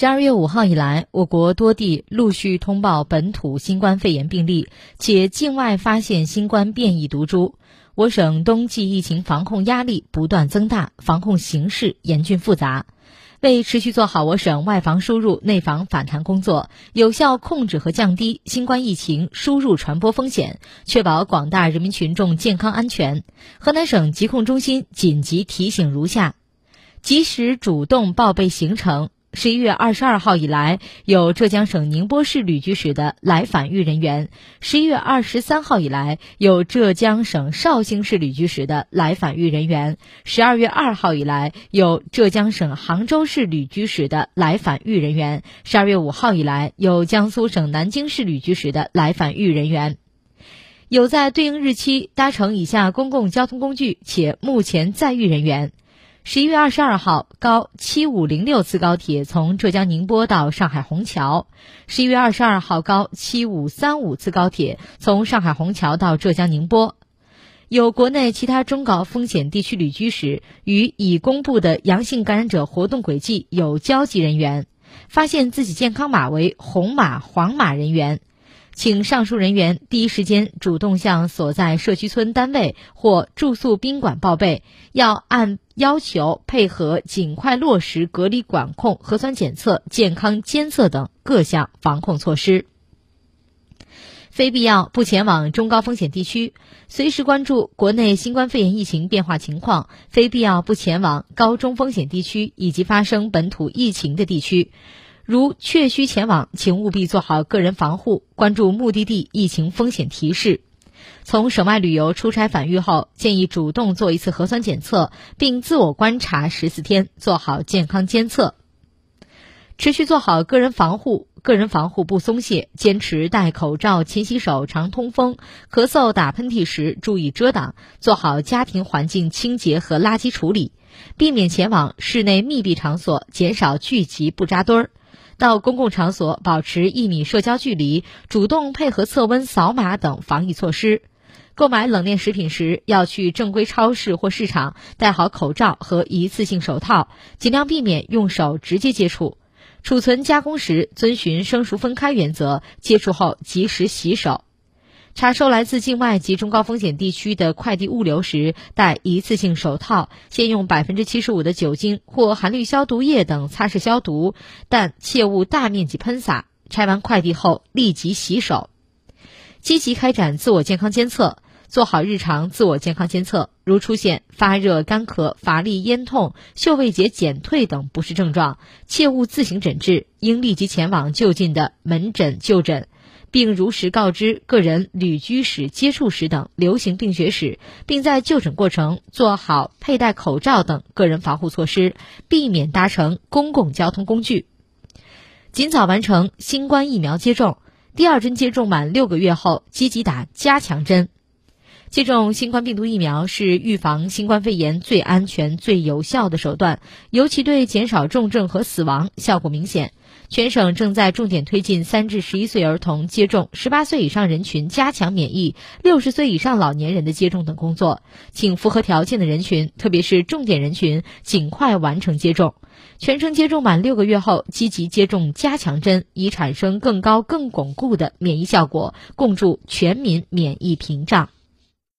十二月五号以来，我国多地陆续通报本土新冠肺炎病例，且境外发现新冠变异毒株。我省冬季疫情防控压力不断增大，防控形势严峻复杂。为持续做好我省外防输入、内防反弹工作，有效控制和降低新冠疫情输入传播风险，确保广大人民群众健康安全，河南省疾控中心紧急提醒如下：及时主动报备行程。十一月二十二号以来，有浙江省宁波市旅居史的来返豫人员；十一月二十三号以来，有浙江省绍兴市旅居史的来返豫人员；十二月二号以来，有浙江省杭州市旅居史的来返豫人员；十二月五号以来，有江苏省南京市旅居史的来返豫人员。有在对应日期搭乘以下公共交通工具且目前在豫人员。十一月二十二号，高七五零六次高铁从浙江宁波到上海虹桥；十一月二十二号，高七五三五次高铁从上海虹桥到浙江宁波。有国内其他中高风险地区旅居史与已公布的阳性感染者活动轨迹有交集人员，发现自己健康码为红码、黄码人员。请上述人员第一时间主动向所在社区村单位或住宿宾馆报备，要按要求配合，尽快落实隔离管控、核酸检测、健康监测等各项防控措施。非必要不前往中高风险地区，随时关注国内新冠肺炎疫情变化情况；非必要不前往高中风险地区以及发生本土疫情的地区。如确需前往，请务必做好个人防护，关注目的地疫情风险提示。从省外旅游出差返豫后，建议主动做一次核酸检测，并自我观察十四天，做好健康监测。持续做好个人防护，个人防护不松懈，坚持戴口罩、勤洗手、常通风。咳嗽、打喷嚏时注意遮挡，做好家庭环境清洁和垃圾处理，避免前往室内密闭场所，减少聚集不扎堆儿。到公共场所保持一米社交距离，主动配合测温、扫码等防疫措施。购买冷链食品时，要去正规超市或市场，戴好口罩和一次性手套，尽量避免用手直接接触。储存加工时遵循生熟分开原则，接触后及时洗手。查收来自境外及中高风险地区的快递物流时，戴一次性手套，先用百分之七十五的酒精或含氯消毒液等擦拭消毒，但切勿大面积喷洒。拆完快递后立即洗手。积极开展自我健康监测，做好日常自我健康监测。如出现发热、干咳、乏力、咽痛、嗅味觉减退等不适症状，切勿自行诊治，应立即前往就近的门诊就诊。并如实告知个人旅居史、接触史等流行病学史，并在就诊过程做好佩戴口罩等个人防护措施，避免搭乘公共交通工具。尽早完成新冠疫苗接种，第二针接种满六个月后，积极打加强针。接种新冠病毒疫苗是预防新冠肺炎最安全、最有效的手段，尤其对减少重症和死亡效果明显。全省正在重点推进三至十一岁儿童接种、十八岁以上人群加强免疫、六十岁以上老年人的接种等工作，请符合条件的人群，特别是重点人群，尽快完成接种。全程接种满六个月后，积极接种加强针，以产生更高、更巩固的免疫效果，共筑全民免疫屏障。